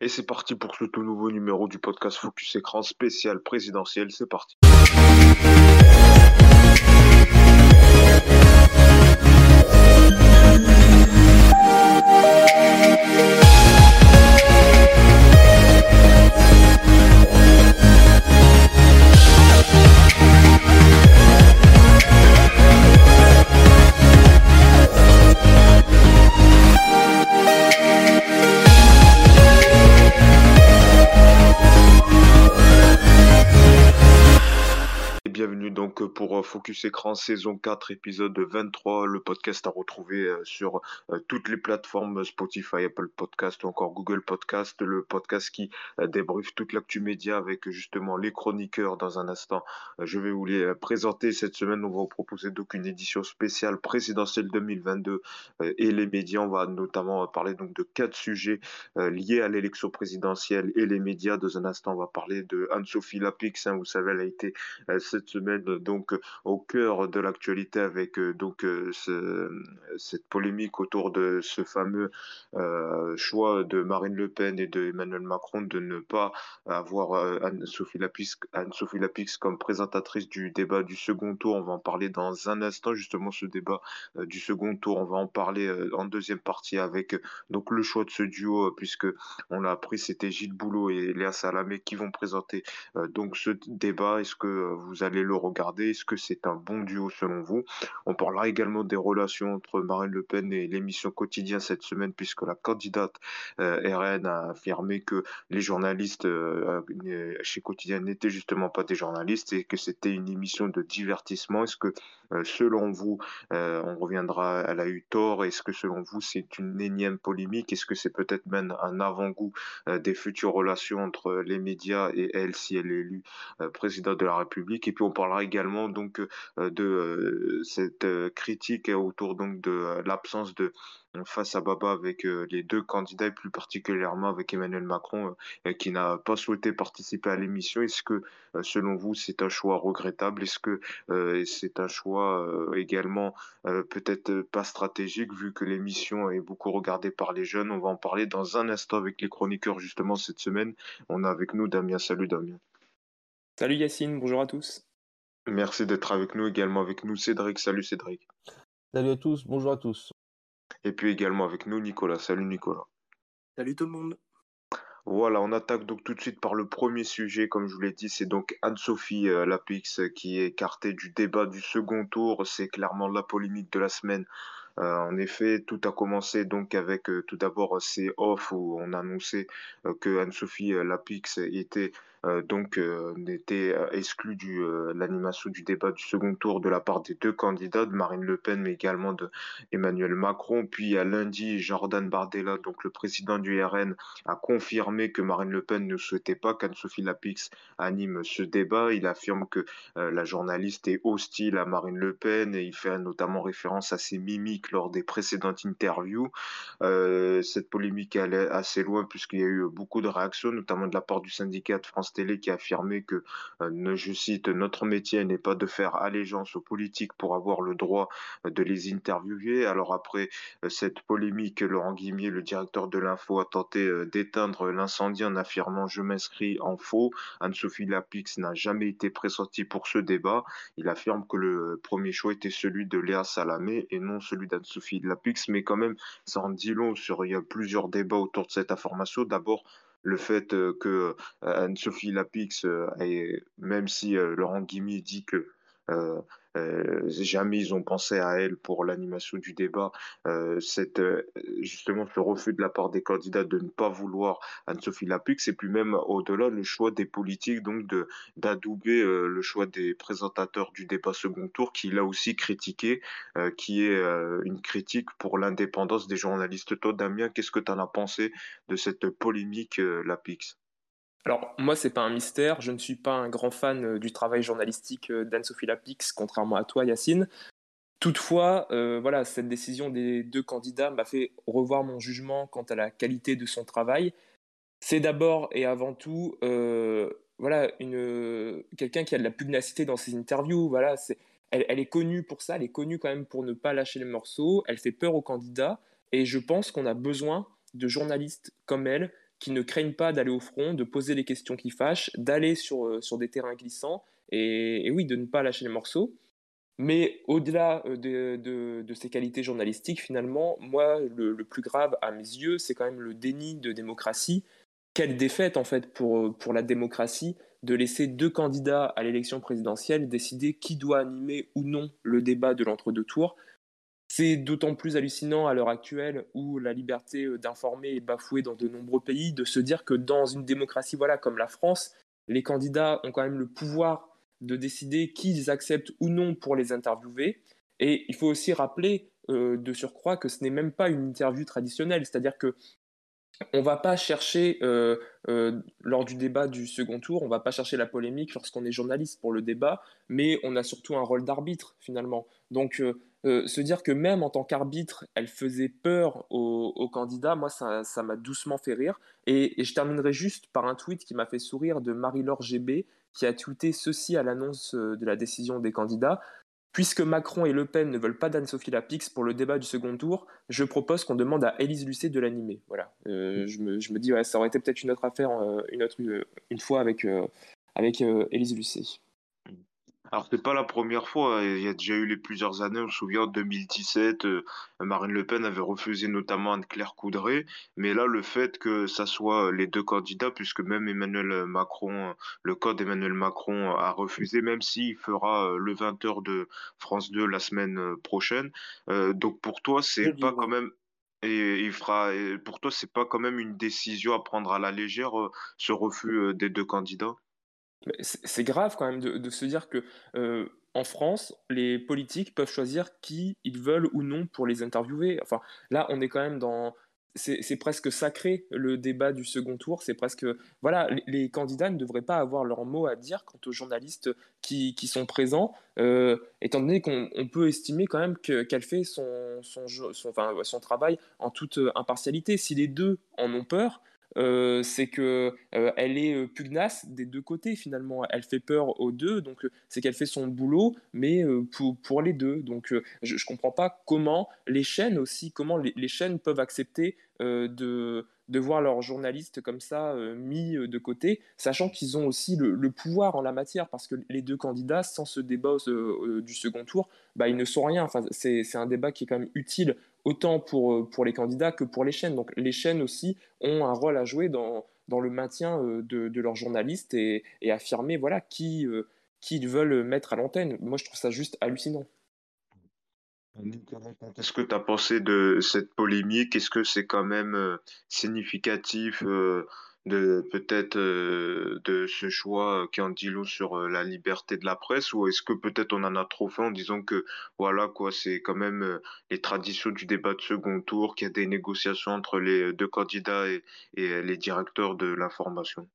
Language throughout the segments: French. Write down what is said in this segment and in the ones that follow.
Et c'est parti pour ce tout nouveau numéro du podcast Focus Écran spécial présidentiel. C'est parti. devenu donc pour euh, Focus Écran saison 4 épisode 23 le podcast à retrouver euh, sur euh, toutes les plateformes Spotify, Apple Podcast ou encore Google Podcast le podcast qui débriefe toute l'actu média avec justement les chroniqueurs dans un instant. Je vais vous les présenter cette semaine. On va vous proposer donc une édition spéciale présidentielle 2022 et les médias. On va notamment parler donc de quatre sujets liés à l'élection présidentielle et les médias. Dans un instant on va parler de Anne-Sophie Lapix hein, vous savez elle a été cette semaine donc au cœur de l'actualité avec euh, donc euh, cette polémique autour de ce fameux euh, choix de Marine Le Pen et de Emmanuel Macron de ne pas avoir Anne-Sophie Lapix, Anne-Sophie Lapix comme présentatrice du débat du second tour. On va en parler dans un instant justement ce débat du second tour. On va en parler en deuxième partie avec donc le choix de ce duo puisque on l'a appris c'était Gilles Boulot et Léa Salamé qui vont présenter donc ce débat. Est-ce que vous allez le regarder est-ce que c'est un bon duo selon vous. On parlera également des relations entre Marine Le Pen et l'émission quotidien cette semaine, puisque la candidate euh, RN a affirmé que les journalistes euh, euh, chez Quotidien n'étaient justement pas des journalistes et que c'était une émission de divertissement. Est-ce que selon vous, on reviendra, elle a eu tort Est-ce que selon vous, c'est une énième polémique? Est-ce que c'est peut-être même un avant-goût des futures relations entre les médias et elle si elle est élue présidente de la République? Et puis on parlera également donc euh, de euh, cette euh, critique autour donc de l'absence de face à Baba avec les deux candidats et plus particulièrement avec Emmanuel Macron qui n'a pas souhaité participer à l'émission. Est-ce que selon vous c'est un choix regrettable? Est-ce que c'est un choix également peut-être pas stratégique vu que l'émission est beaucoup regardée par les jeunes? On va en parler dans un instant avec les chroniqueurs justement cette semaine. On a avec nous Damien. Salut Damien. Salut Yacine, bonjour à tous. Merci d'être avec nous, également avec nous Cédric. Salut Cédric. Salut à tous, bonjour à tous. Et puis également avec nous Nicolas. Salut Nicolas. Salut tout le monde. Voilà, on attaque donc tout de suite par le premier sujet, comme je vous l'ai dit, c'est donc Anne-Sophie euh, Lapix qui est écartée du débat du second tour. C'est clairement la polémique de la semaine. Euh, en effet, tout a commencé donc avec euh, tout d'abord ces off où on annonçait que Anne-Sophie Lapix était euh, donc euh, n'était euh, de l'animation du débat du second tour de la part des deux candidats, de Marine Le Pen, mais également de Emmanuel Macron. Puis à lundi, Jordan Bardella, donc le président du RN, a confirmé que Marine Le Pen ne souhaitait pas qu'Anne-Sophie Lapix anime ce débat. Il affirme que la journaliste est hostile à Marine Le Pen et il fait notamment référence à ses mimiques lors des précédentes interviews. cette polémique allait assez loin puisqu'il y a eu beaucoup de réactions, notamment de la part du syndicat de France Télé qui a affirmé que, euh, je cite, notre métier n'est pas de faire allégeance aux politiques pour avoir le droit euh, de les interviewer. Alors après euh, cette polémique, Laurent Guimier, le directeur de l'info, a tenté d'éteindre l'incendie en affirmant je m'inscris en faux. Anne-Sophie Lapix n'a jamais été pressentie pour ce débat. Il affirme que le premier choix était celui de Léa Salamé et non celui d'Anne-Sophie Lapix, mais quand même, ça en dit long sur il y a plusieurs débats autour de cette information. D'abord, le fait que Anne-Sophie Lapix, même si Laurent Guimy dit que jamais ils ont pensé à elle pour l'animation du débat. cette, justement, ce refus de la part des candidats de ne pas vouloir Anne-Sophie Lapix, et puis même au-delà, le choix des politiques, donc de d'adouber le choix des présentateurs du débat second tour, qui l'a aussi critiqué, qui est une critique pour l'indépendance des journalistes. Toi, Damien, qu'est-ce que tu en as pensé de cette polémique Lapix alors, moi, c'est pas un mystère. Je ne suis pas un grand fan euh, du travail journalistique euh, d'Anne-Sophie Lapix, contrairement à toi, Yacine. Toutefois, euh, voilà, cette décision des deux candidats m'a fait revoir mon jugement quant à la qualité de son travail. C'est d'abord et avant tout, voilà, une quelqu'un qui a de la pugnacité dans ses interviews. Voilà, elle, elle, est connue pour ça. Elle est connue quand même pour ne pas lâcher les morceaux. Elle fait peur aux candidats. Et je pense qu'on a besoin de journalistes comme elle qui ne craignent pas d'aller au front, de poser les questions qui fâchent, d'aller sur, sur des terrains glissants et, oui, de ne pas lâcher les morceaux. Mais au-delà de, de, ces qualités journalistiques, finalement, moi, le, le plus grave à mes yeux, c'est quand même le déni de démocratie. Quelle défaite, en fait, pour, pour la démocratie de laisser deux candidats à l'élection présidentielle décider qui doit animer ou non le débat de l'entre-deux tours. C'est d'autant plus hallucinant à l'heure actuelle où la liberté euh, d'informer est bafouée dans de nombreux pays de se dire que dans une démocratie voilà, comme la France, les candidats ont quand même le pouvoir de décider qui ils acceptent ou non pour les interviewer. Et il faut aussi rappeler euh, de surcroît que ce n'est même pas une interview traditionnelle, c'est-à-dire que on va pas chercher, euh, lors du débat du second tour, on va pas chercher la polémique lorsqu'on est journaliste pour le débat, mais on a surtout un rôle d'arbitre finalement. Donc se dire que même en tant qu'arbitre, elle faisait peur aux, candidats, moi ça, m'a doucement fait rire. Et, et, je terminerai juste par un tweet qui m'a fait sourire de Marie-Laure GB, qui a tweeté ceci à l'annonce de la décision des candidats. Puisque Macron et Le Pen ne veulent pas d'Anne-Sophie Lapix pour le débat du second tour, je propose qu'on demande à Élise Lucet de l'animer. Voilà. Euh, je, me, dis, ouais, ça aurait été peut-être une autre affaire euh, une, autre, euh, une fois avec, avec Élise Lucet. Alors, c'est pas la première fois. Hein. Il y a déjà eu les plusieurs années. On se souvient, en 2017, euh, Marine Le Pen avait refusé notamment Anne-Claire Coudray. Mais là, le fait que ça soit les deux candidats, puisque même Emmanuel Macron, le code Emmanuel Macron a refusé, même s'il fera euh, le 20h de France 2 la semaine euh, prochaine. donc, pour toi, c'est pas quand même et il fera. pour toi, c'est pas quand même une décision à prendre à la légère, ce refus des deux candidats? C'est grave quand même de, se dire que euh, en France, les politiques peuvent choisir qui ils veulent ou non pour les interviewer. Enfin, là, on est quand même dans. C'est presque sacré le débat du second tour. C'est presque. Voilà, les, candidats ne devraient pas avoir leur mot à dire quant aux journalistes qui, sont présents, euh, étant donné qu'on peut estimer quand même qu'elle fait son, travail en toute impartialité. Si les deux en ont peur, euh, c'est que euh, elle est euh, pugnace des deux côtés finalement. Elle fait peur aux deux, donc c'est qu'elle fait son boulot, mais pour, pour, les deux. Donc je, ne comprends pas comment les chaînes aussi, comment les chaînes peuvent accepter de de voir leurs journalistes comme ça euh, mis euh, de côté, sachant qu'ils ont aussi le, pouvoir en la matière, parce que les deux candidats, sans ce débat euh, du second tour, bah, ils ne sont rien. Enfin, c'est un débat qui est quand même utile autant pour, pour les candidats que pour les chaînes. Donc les chaînes aussi ont un rôle à jouer dans, dans le maintien de, de leurs journalistes et, et affirmer voilà, qui, qui ils veulent mettre à l'antenne. Moi, je trouve ça juste hallucinant. Qu'est-ce que tu as pensé de cette polémique? Est-ce que c'est quand même euh, significatif euh, de peut-être euh, de ce choix qui en dit long sur la liberté de la presse? Ou est-ce que peut-être on en a trop fait en disant que voilà quoi c'est quand même les traditions du débat de second tour qu'il y a des négociations entre les deux candidats et, et les directeurs de l'information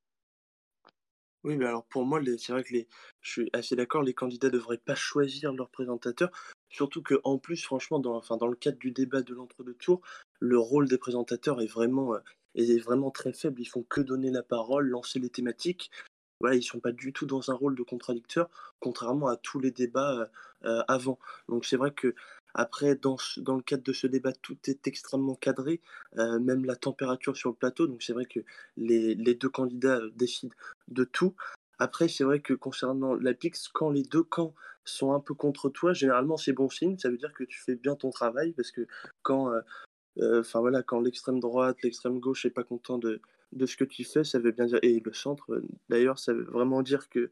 oui, mais alors pour moi, c'est vrai que je suis assez d'accord, les candidats ne devraient pas choisir leur présentateur. Surtout que en plus, franchement, dans le cadre du débat de l'entre-deux tours, le rôle des présentateurs est vraiment, euh, est vraiment très faible. Ils font que donner la parole, lancer les thématiques. Voilà, ils sont pas du tout dans un rôle de contradicteur, contrairement à tous les débats euh, euh, avant. Donc c'est vrai que après, dans, dans, le cadre de ce débat, tout est extrêmement cadré, même la température sur le plateau. Donc c'est vrai que les, les deux candidats décident de tout. Après, c'est vrai que concernant la PIX, quand les deux camps sont un peu contre toi, généralement c'est bon signe, ça veut dire que tu fais bien ton travail, parce que quand, euh, euh, voilà, quand l'extrême droite, l'extrême gauche n'est pas content de, de ce que tu fais, ça veut bien dire, et le centre d'ailleurs, ça veut vraiment dire que,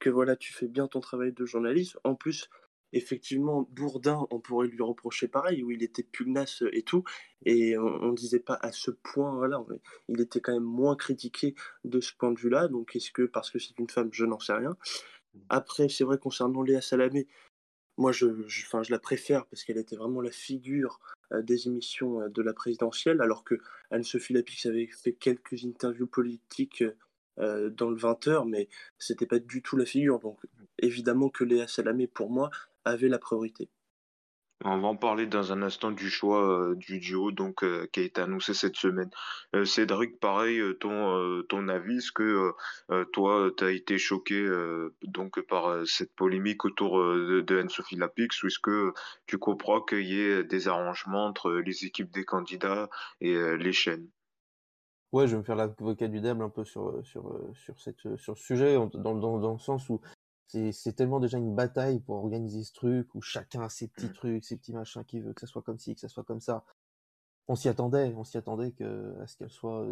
que voilà, tu fais bien ton travail de journaliste. En plus, effectivement, Bourdin, on pourrait lui reprocher pareil, où il était pugnace et tout, et on ne disait pas à ce point, voilà, il était quand même moins critiqué de ce point de vue-là, donc est-ce que parce que c'est une femme, je n'en sais rien. Après, c'est vrai, concernant Léa Salamé, moi, je, je, je la préfère parce qu'elle était vraiment la figure euh, des émissions euh, de la présidentielle, alors que Anne-Sophie Lapix avait fait quelques interviews politiques euh, dans le 20h, mais c'était pas du tout la figure. Donc, évidemment que Léa Salamé, pour moi, avait la priorité. On va en parler dans un instant du choix euh, du duo donc euh, qui a été annoncé cette semaine. Euh, Cédric, pareil, ton ton avis, est-ce que toi tu as été choqué donc par cette polémique autour de, de Anne-Sophie Lapix ou est-ce que tu comprends qu'il y ait des arrangements entre les équipes des candidats et les chaînes? Ouais, je vais me faire l'avocat du diable un peu sur, sur, sur, cette, sur ce sujet, dans, dans, dans le sens où c'est tellement déjà une bataille pour organiser ce truc, où chacun a ses petits mmh. trucs, ses petits machins qui veut que ça soit comme ci, que ça soit comme ça. On s'y attendait, on s'y attendait que, à ce qu'elle soit,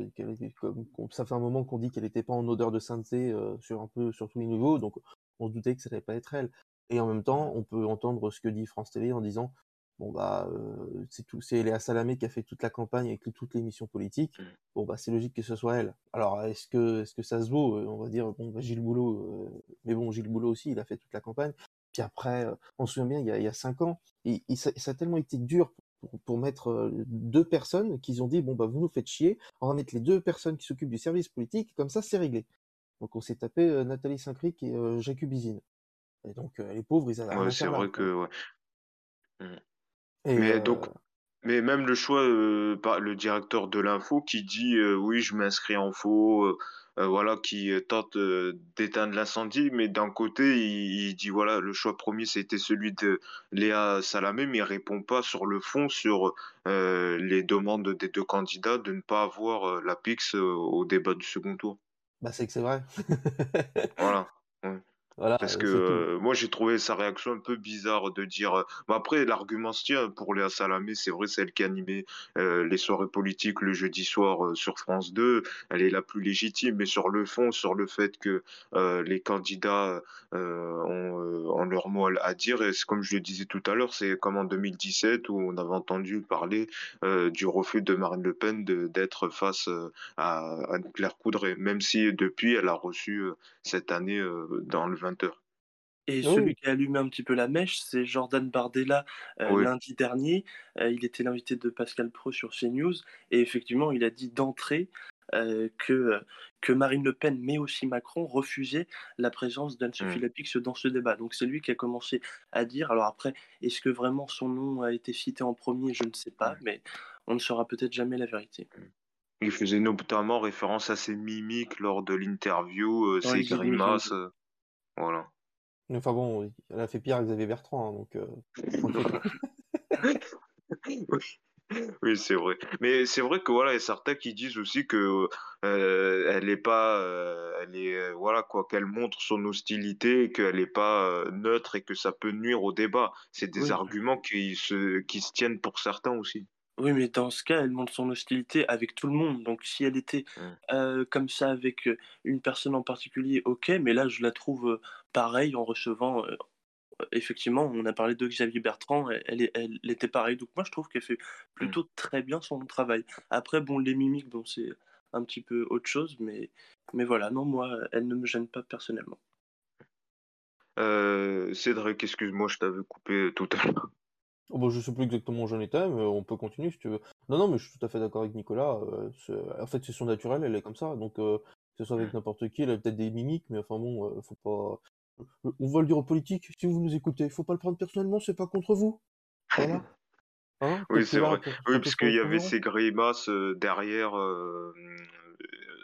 comme, ça fait un moment qu'on dit qu'elle n'était pas en odeur de sainteté euh, sur un peu, sur tous les niveaux, donc on se doutait que ça n'allait pas être elle. Et en même temps, on peut entendre ce que dit France Télé en disant bon bah euh, c'est tout c'est Léa Salamé qui a fait toute la campagne avec toutes les missions politiques mmh. bon bah c'est logique que ce soit elle. Alors est-ce que est-ce que ça se vaut euh, on va dire bon bah, Gilles Boulot euh, mais bon Gilles Boulot aussi il a fait toute la campagne. Puis après on se souvient bien il y a, il y a cinq ans et, ça, ça, a tellement été dur pour, pour mettre deux personnes qu'ils ont dit bon bah vous nous faites chier on va mettre les deux personnes qui s'occupent du service politique comme ça c'est réglé. Donc on s'est tapé Nathalie Saint-Cric et Jacques Bizine et donc les pauvres ils avaient ouais, c'est vrai que ouais. Mmh mais donc, euh, mais même le choix euh, par le directeur de l'info qui dit euh, oui, je m'inscris en faux, voilà, qui tente d'éteindre l'incendie, mais d'un côté, il, dit voilà, le choix premier c'était celui de Léa Salamé, mais il répond pas sur le fond sur les demandes des deux candidats de ne pas avoir la PIX au débat du second tour. Bah c'est que c'est vrai. voilà. Parce que euh, moi j'ai trouvé sa réaction un peu bizarre de dire. Euh, après l'argument se tient pour Léa Salamé, c'est vrai c'est elle qui animait euh, les soirées politiques le jeudi soir sur France 2. Elle est la plus légitime, mais sur le fond, sur le fait que les candidats ont, leur mot à dire, et comme je le disais tout à l'heure, c'est comme en 2017 où on avait entendu parler du refus de Marine Le Pen d'être face à, à Claire Coudray, même si depuis elle a reçu cette année dans le et ah celui qui a allumé un petit peu la mèche, c'est Jordan Bardella euh, lundi dernier. Euh, il était l'invité de Pascal Pro sur CNews et effectivement, il a dit d'entrée euh, que, que Marine Le Pen, mais aussi Macron, refusaient la présence d'Anne-Sophie mmh. Lapix dans ce débat. Donc c'est lui qui a commencé à dire. Alors après, est-ce que vraiment son nom a été cité en premier? Je ne sais pas, mmh. mais on ne saura peut-être jamais la vérité. Mmh. Il faisait notamment référence à ses mimiques lors de l'interview, ses grimaces. Voilà. Enfin bon, elle a fait pire à Xavier Bertrand, hein, donc. Euh, oui. c'est vrai. Mais c'est vrai que voilà, il y a certains qui disent aussi que euh, elle est pas, euh, elle est voilà quoi, qu'elle montre son hostilité, qu'elle n'est pas neutre et que ça peut nuire au débat. C'est des arguments qui se qui se tiennent pour certains aussi. Oui, mais dans ce cas, elle montre son hostilité avec tout le monde. Donc, si elle était mmh. comme ça avec une personne en particulier, ok. Mais là, je la trouve pareille en recevant. effectivement, on a parlé de Xavier Bertrand. Elle, elle, était pareille. Donc, moi, je trouve qu'elle fait mmh. plutôt très bien son travail. Après, bon, les mimiques, bon, c'est un petit peu autre chose. Mais, mais voilà, non, moi, elle ne me gêne pas personnellement. Cédric, excuse-moi, je t'avais coupé tout à l'heure. Oh bah, je sais plus exactement où j'en étais, mais on peut continuer si tu veux. Non, non, mais je suis tout à fait d'accord avec Nicolas. Euh, en fait, c'est son naturel, elle est comme ça. Donc, euh, que ce soit avec n'importe qui, elle a peut-être des mimiques, mais enfin bon, euh, faut pas. On va le dire aux politiques, si vous nous écoutez, faut pas le prendre personnellement, c'est pas contre vous. Voilà. Hein oui, c'est vrai. oui, parce qu'il y avait ces grimaces derrière,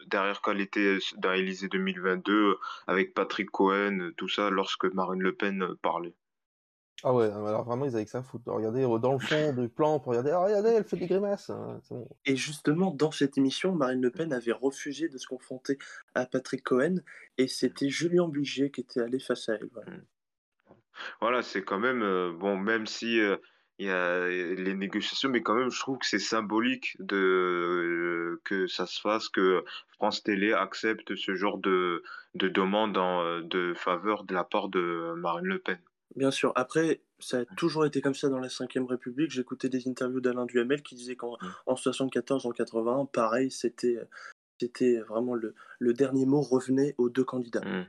derrière quand elle était dans Élysée 2022, avec Patrick Cohen, tout ça, lorsque Marine Le Pen parlait. Ah ouais, alors vraiment, ils avaient que ça à foutre. Regardez dans le fond du plan pour regarder, ah, regardez, elle fait des grimaces. Hein, et justement, dans cette émission, Marine Le Pen avait refusé de se confronter à Patrick Cohen et c'était Julien Bugier qui était allé face à elle. Voilà, mmh. c'est quand même, euh, bon, même si euh, il y a les négociations, mais quand même, je trouve que c'est symbolique de, euh, que ça se fasse, que France Télé accepte ce genre de, de demande en, de faveur de la part de Marine Le Pen. Bien sûr. Après, ça a toujours été comme ça dans la Ve République. J'écoutais des interviews d'Alain Duhamel qui disait qu'en mmh. en 74, en 81, pareil, c'était c'était vraiment le, le dernier mot revenait aux deux candidats. Mmh.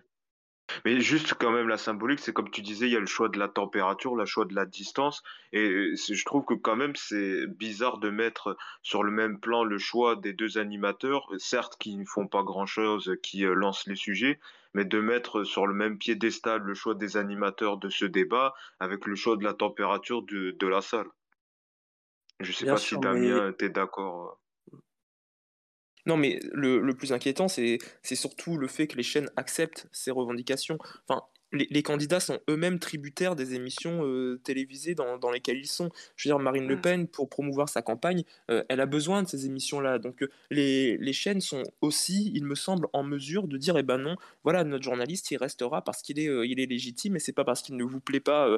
Mais juste quand même la symbolique, c'est comme tu disais, il y a le choix de la température, le choix de la distance, et je trouve que quand même c'est bizarre de mettre sur le même plan le choix des deux animateurs, certes qui ne font pas grand-chose, qui euh, lancent les sujets, mais de mettre sur le même piédestal le choix des animateurs de ce débat avec le choix de la température de, de la salle. Je sais pas si Damien était d'accord. Non, mais le, plus inquiétant, c'est surtout le fait que les chaînes acceptent ces revendications. Les, candidats sont eux-mêmes tributaires des émissions euh, télévisées dans, dans, lesquelles ils sont. Je veux dire, Marine Le mm. Pen, pour promouvoir sa campagne, euh, elle a besoin de ces émissions-là. Donc les, les, chaînes sont aussi, il me semble, en mesure de dire, eh ben non, voilà, notre journaliste, il restera parce qu'il est, il est légitime et c'est pas parce qu'il ne vous plaît pas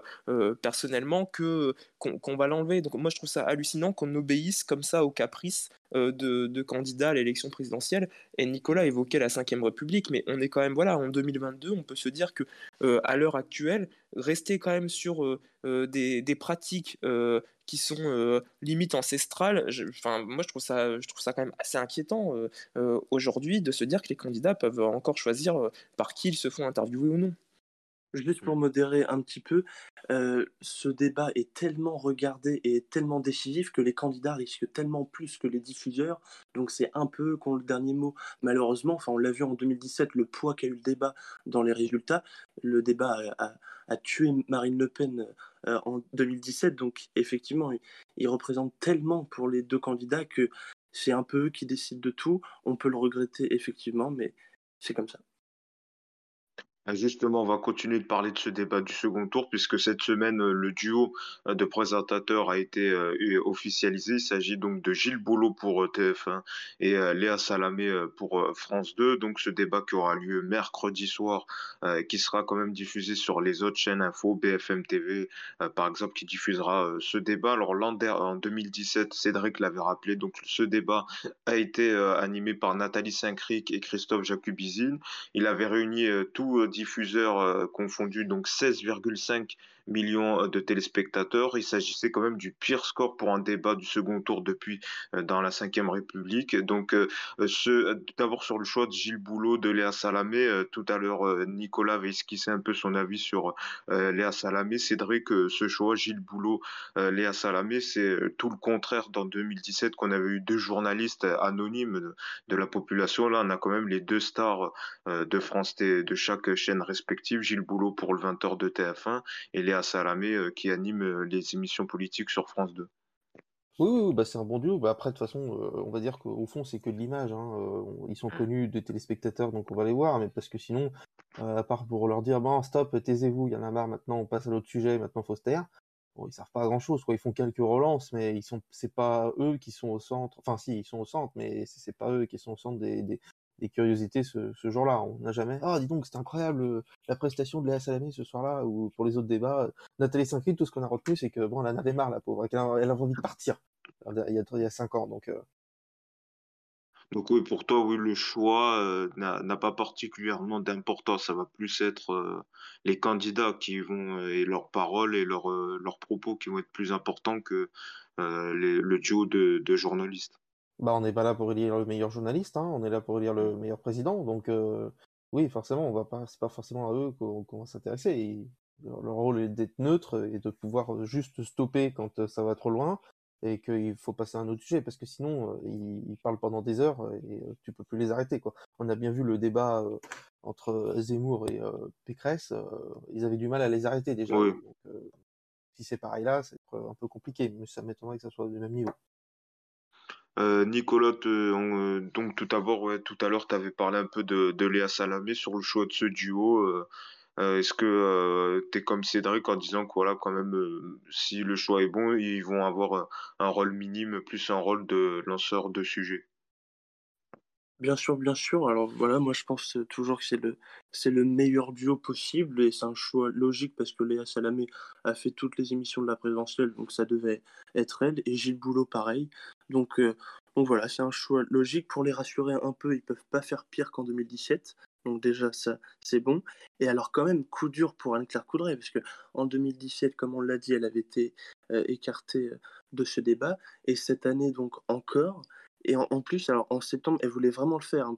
personnellement que qu'on va l'enlever. Donc moi, je trouve ça hallucinant qu'on obéisse comme ça aux caprices euh, de, candidats à l'élection présidentielle. Et Nicolas évoquait la Ve République, mais on est quand même, voilà, en 2022, on peut se dire que euh, à l'heure actuelle, rester quand même sur euh, des, pratiques qui sont limite ancestrales, moi je trouve, ça, je trouve ça quand même assez inquiétant aujourd'hui de se dire que les candidats peuvent encore choisir par qui ils se font interviewer ou non. Juste pour modérer un petit peu, euh, ce débat est tellement regardé et tellement décisif que les candidats risquent tellement plus que les diffuseurs. Donc c'est un peu qu'on le dernier mot. Malheureusement, enfin on l'a vu en 2017, le poids qu'a eu le débat dans les résultats. Le débat a, tué Marine Le Pen euh, en 2017. Donc effectivement, il représente tellement pour les deux candidats que c'est un peu eux qui décident de tout. On peut le regretter effectivement, mais c'est comme ça. Ah, justement, on va continuer de parler de ce débat du second tour puisque cette semaine, euh, le duo euh, de présentateurs a été euh, officialisé. Il s'agit donc de Gilles Boulot pour TF1 et Léa Salamé pour France 2. Donc ce débat qui aura lieu mercredi soir, qui sera quand même diffusé sur les autres chaînes info, BFM TV par exemple, qui diffusera ce débat. Alors l'an en 2017, Cédric l'avait rappelé, donc ce débat a été animé par Nathalie Saint-Cric et Christophe Jacubizine. Il avait réuni tout diffuseurs euh, confondus, donc 16,5 millions euh, de téléspectateurs. Il s'agissait quand même du pire score pour un débat du second tour depuis euh, dans la Ve République. Donc, d'abord sur le choix de Gilles Boulot, de Léa Salamé. Tout à l'heure, Nicolas avait esquissé un peu son avis sur Léa Salamé. Cédric, ce choix, Gilles Boulot, Léa Salamé, c'est tout le contraire dans 2017 qu'on avait eu deux journalistes anonymes de, la population. Là, on a quand même les deux stars de France de chaque chaîne respective. Gilles Boulot pour le 20h de TF1 et Léa Salamé euh, qui anime euh, les émissions politiques sur France 2. Oui, bah c'est un bon duo. Bah après, de toute façon, euh, on va dire qu'au fond, c'est que de l'image. Hein. ils sont connus des téléspectateurs, donc on va les voir. Mais parce que sinon, à part pour leur dire, bon, stop, taisez-vous, il y en a marre, maintenant on passe à l'autre sujet, maintenant faut se taire. Bon, ils servent pas à grand chose, quoi. Ils font quelques relances, mais ils sont, c'est pas eux qui sont au centre. Enfin, si, ils sont au centre, mais c'est pas eux qui sont au centre des, des curiosités ce, ce jour-là. On n'a jamais. Ah, dis donc, c'était incroyable euh, la prestation de Léa Salamé ce soir-là, ou pour les autres débats. Euh, Nathalie saint tout ce qu'on a retenu, c'est que bon, elle en avait marre, la pauvre, elle, elle avait envie de partir il y a, il cinq ans. Donc, euh. donc oui, pour toi, le choix n'a pas particulièrement d'importance. Ça va plus être les candidats qui vont et leurs paroles et leurs leurs propos qui vont être plus importants que le duo de journalistes. Bah, on n'est pas là pour élire le meilleur journaliste, hein, on est là pour élire le meilleur président. Donc, euh, oui, forcément, on va pas, c'est pas forcément à eux qu'on va s'intéresser. Leur, rôle est d'être neutre et de pouvoir juste stopper quand euh, ça va trop loin et qu'il faut passer à un autre sujet parce que sinon euh, ils, parlent pendant des heures et tu peux plus les arrêter quoi. On a bien vu le débat entre Zemmour et Pécresse, ils avaient du mal à les arrêter déjà. Donc, si c'est pareil là, c'est un peu compliqué, mais ça m'étonnerait que ça soit du même niveau. Euh, Nicolas, euh, donc tout d'abord, tout à l'heure, tu avais parlé un peu de, Léa Salamé sur le choix de ce duo. Euh, Est-ce que tu es comme Cédric en disant que voilà, quand même, si le choix est bon, ils vont avoir un rôle minime plus un rôle de lanceur de sujet? Bien sûr, bien sûr. Alors voilà, moi je pense toujours que c'est le, c'est le meilleur duo possible et c'est un choix logique parce que Léa Salamé a fait toutes les émissions de la présidentielle, donc ça devait être elle. Et Gilles Boulot, pareil. Donc, euh, voilà, c'est un choix logique. Pour les rassurer un peu, ils peuvent pas faire pire qu'en 2017. Donc déjà, ça, c'est bon. Et alors quand même, coup dur pour Anne-Claire Coudray, parce que en 2017, comme on l'a dit, elle avait été euh, écartée euh, de ce débat. Et cette année, donc encore, et en, plus, alors en septembre, elle voulait vraiment le faire, hein,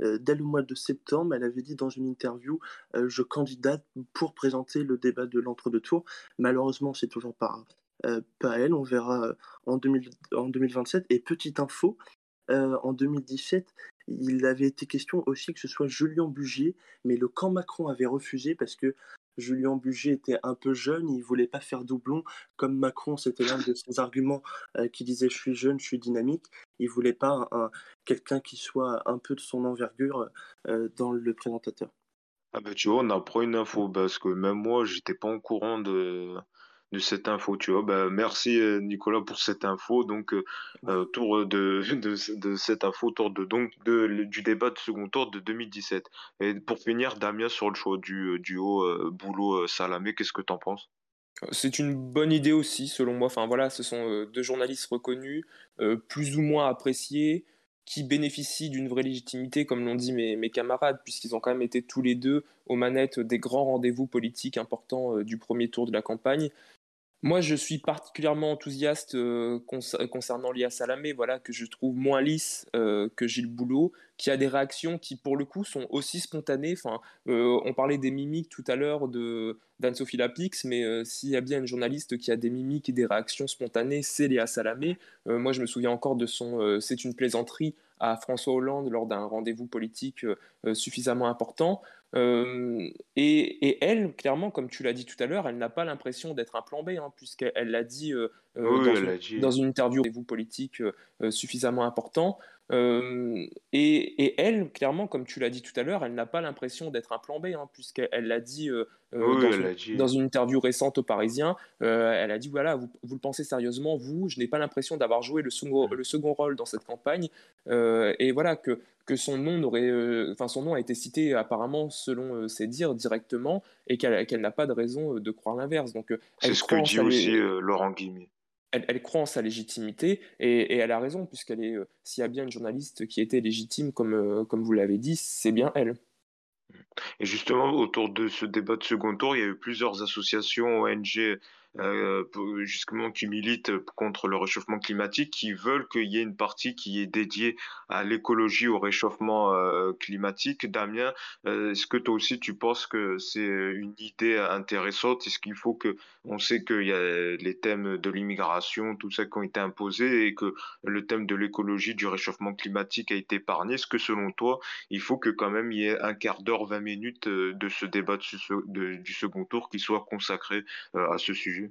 euh, dès le mois de septembre, elle avait dit dans une interview euh, Je candidate pour présenter le débat de l'entre-deux tours. Malheureusement, c'est toujours pas, euh, pas elle. On verra en, 2027. Et petite info en 2017, il avait été question aussi que ce soit Julien Bugier, mais le camp Macron avait refusé parce que Julien Bugier était un peu jeune, il voulait pas faire doublon. Comme Macron, c'était l'un de ses arguments euh, qui disait je suis jeune, je suis dynamique. Il voulait pas un, quelqu'un qui soit un peu de son envergure euh, dans le présentateur. Ah bah tu vois, on apprend une info parce que même moi, j'étais pas au courant de, de cette info, tu vois. Bah, merci euh, Nicolas pour cette info. Donc, euh, euh, autour de, de, de cette info, autour de, donc, de, du débat de second tour de 2017. Et pour finir, Damien, sur le choix du duo euh, Boulot-Salamé, qu'est-ce que t'en penses? C'est une bonne idée aussi, selon moi. Enfin voilà, ce sont euh, deux journalistes reconnus, euh, plus ou moins appréciés, qui bénéficient d'une vraie légitimité, comme l'ont dit mes, mes camarades, puisqu'ils ont quand même été tous les deux aux manettes des grands rendez-vous politiques importants euh, du premier tour de la campagne. Moi, je suis particulièrement enthousiaste euh, concernant Lia Salamé, voilà, que je trouve moins lisse euh, que Gilles Boulot, qui a des réactions qui, pour le coup, sont aussi spontanées. Enfin, euh, on parlait des mimiques tout à l'heure d'Anne-Sophie Lapix, mais s'il y a bien une journaliste qui a des mimiques et des réactions spontanées, c'est Léa Salamé. Moi, je me souviens encore de son C'est une plaisanterie à François Hollande lors d'un rendez-vous politique suffisamment important. Euh, et, elle, clairement, comme tu l'as dit tout à l'heure, elle n'a pas l'impression d'être un plan B, hein, puisqu'elle l'a dit euh, Oui, dans une, dans une interview rendez-vous politique euh, euh, suffisamment important. Euh, et, et elle, clairement, comme tu l'as dit tout à l'heure, elle n'a pas l'impression d'être un plan B, hein, puisqu'elle l'a dit euh, euh, Oui, dans une, a dit. dans une interview récente au Parisien. Euh, elle a dit, voilà, vous, vous le pensez sérieusement, vous, je n'ai pas l'impression d'avoir joué le second, le second rôle dans cette campagne. Euh, et voilà, que, que son nom n'aurait, euh, enfin, son nom a été cité apparemment, selon euh, ses dires, directement, et qu'elle qu'elle n'a pas de raison euh, de croire l'inverse. Donc, euh, C'est ce que dit aussi euh, Laurent Guimier. Elle, croit en sa légitimité et, et elle a raison, puisqu'elle est, euh, s'il y a bien une journaliste qui était légitime, comme, euh, comme vous l'avez dit, c'est bien elle. Et justement, autour de ce débat de second tour, il y a eu plusieurs associations ONG euh, pour- justement qui militent contre le réchauffement climatique, qui veulent qu'il y ait une partie qui est dédiée à l'écologie, au réchauffement euh, climatique. Damien, euh, est-ce que toi aussi tu penses que c'est une idée intéressante? Est-ce qu'il faut que, on sait qu'il y a les thèmes de l'immigration, tout ça qui ont été imposés et que le thème de l'écologie, du réchauffement climatique a été épargné? Est-ce que selon toi, il faut que quand même il y ait un quart d'heure, 20 minutes euh, de ce débat du second tour qui soit consacré euh, à ce sujet?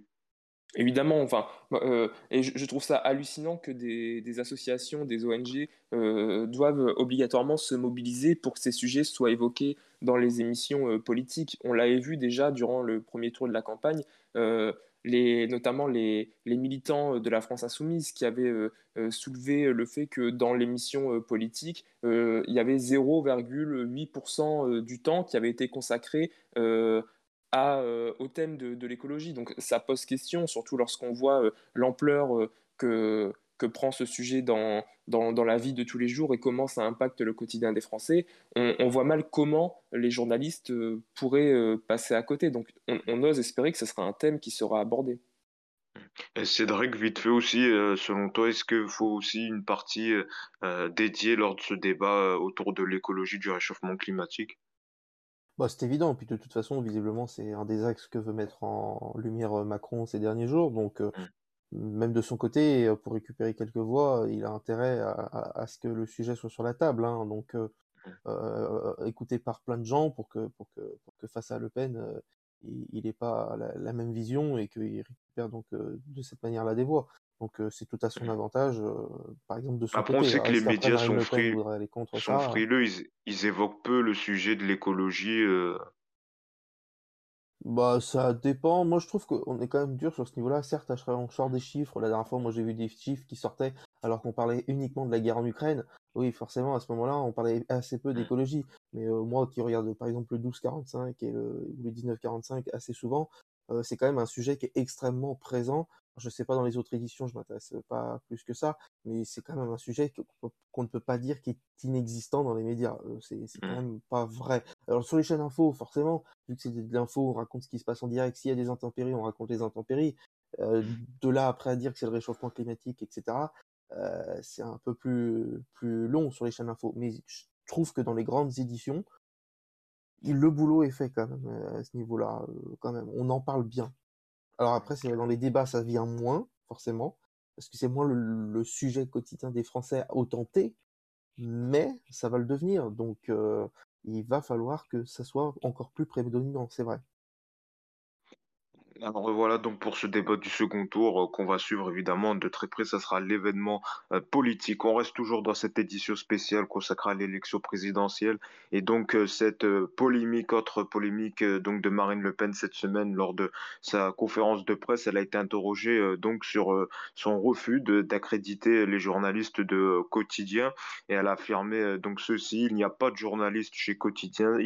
Évidemment, enfin, euh, et je, trouve ça hallucinant que des, associations, des ONG euh, doivent obligatoirement se mobiliser pour que ces sujets soient évoqués dans les émissions euh, politiques. On l'avait vu déjà durant le premier tour de la campagne, notamment les, les militants de la France Insoumise qui avaient soulevé le fait que dans l'émission politique, il y avait 0,8% du temps qui avait été consacré euh, euh, au thème de, l'écologie. Donc ça pose question, surtout lorsqu'on voit euh, l'ampleur euh, que, prend ce sujet dans, la vie de tous les jours et comment ça impacte le quotidien des Français. On, voit mal comment les journalistes pourraient passer à côté. Donc on, on ose espérer que ce sera un thème qui sera abordé. Cédric, vite fait aussi, selon toi, est-ce qu'il faut aussi une partie dédiée lors de ce débat autour de l'écologie, du réchauffement climatique? Bah, c'est évident, puis de toute façon, visiblement, c'est un des axes que veut mettre en lumière euh, Macron ces derniers jours, donc euh, Mm. même de son côté, euh, pour récupérer quelques voix, il a intérêt à, à- à ce que le sujet soit sur la table, hein, donc euh, euh, écouté par plein de gens pour que, pour que, pour que face à Le Pen, il il ait pas la, la même vision et qu'il récupère donc de cette manière-là des voix. Donc euh, c'est tout à son avantage, euh, par exemple de son Après, on côté. sait Alors, que les médias sont fri- ça? frileux, ils, ils évoquent peu le sujet de l'écologie. euh, Bah, ça dépend. Moi, je trouve qu'on est quand même dur sur ce niveau-là. Certes, on sort des chiffres. La dernière fois, moi, j'ai vu des chiffres qui sortaient alors qu'on parlait uniquement de la guerre en Ukraine. Oui, forcément, à ce moment-là, on parlait assez peu d'écologie. Mais moi, qui regarde par exemple le 12-45 et le, ou le 19-45 assez souvent, c'est quand même un sujet qui est extrêmement présent. Je sais pas dans les autres éditions, je m'intéresse pas plus que ça, mais c'est quand même un sujet qu'on ne peut pas dire qui est inexistant dans les médias. Euh, c'est quand Mm. même pas vrai. Alors sur les chaînes info, forcément, vu que c'est de l'info, on raconte ce qui se passe en direct. S'il y a des intempéries, on raconte les intempéries. Euh, de là après à dire que c'est le réchauffement climatique, etc. euh, c'est un peu plus plus long sur les chaînes info. Mais je trouve que dans les grandes éditions, le boulot est fait quand même à ce niveau-là. quand même, on en parle bien. Alors après, c'est dans les débats, ça vient moins forcément parce que c'est moins le, sujet quotidien des Français autant T, mais ça va le devenir. Donc euh, il va falloir que ça soit encore plus prédominant, c'est vrai. Alors voilà donc pour ce débat du second tour euh, qu'on va suivre évidemment de très près, ça sera l'événement euh, politique. On reste toujours dans cette édition spéciale consacrée à l'élection présidentielle et donc euh, cette polémique, autre polémique donc de Marine Le Pen cette semaine lors de sa conférence de presse, elle a été interrogée donc sur son refus d'accréditer les journalistes de Quotidien et elle a affirmé donc ceci, il n'y a pas de journalistes chez Quotidien,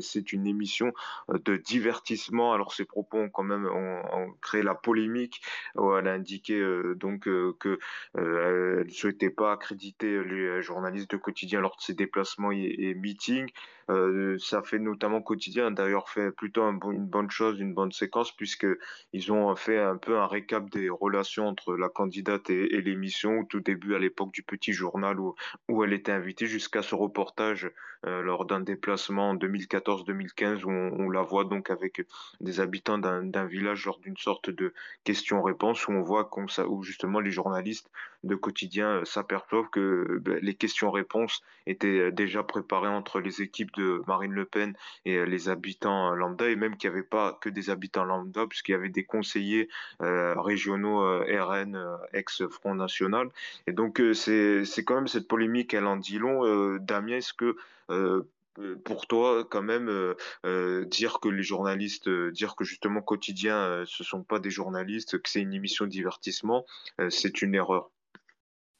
c'est une émission de divertissement. Alors ces propos ont quand même ont, ont créé la polémique. où elle a indiqué euh, donc euh, que euh, ne souhaitait pas accréditer les journalistes de quotidien lors de ses déplacements et meetings. Euh, ça fait notamment quotidien d'ailleurs fait plutôt une bonne chose, une bonne séquence puisque ils ont fait un peu un récap des relations entre la candidate et, l'émission au tout début à l'époque du petit journal où où elle était invitée jusqu'à ce reportage euh, lors d'un déplacement en 2014-2015 où on, on la voit donc avec des habitants d'un village lors d'une sorte de question-réponse où on voit qu'on, où justement les journalistes de quotidien euh, s'aperçoivent que ben, les questions-réponses étaient euh, déjà préparées entre les équipes de Marine Le Pen et euh, les habitants lambda et même qu'il n'y avait pas que des habitants lambda puisqu'il y avait des conseillers régionaux RN ex-Front National et donc c'est quand même cette polémique elle en dit long Damien est-ce que pour toi, quand même, dire que les journalistes, dire que justement quotidien, ce sont pas des journalistes, que c'est une émission de divertissement, c'est une erreur?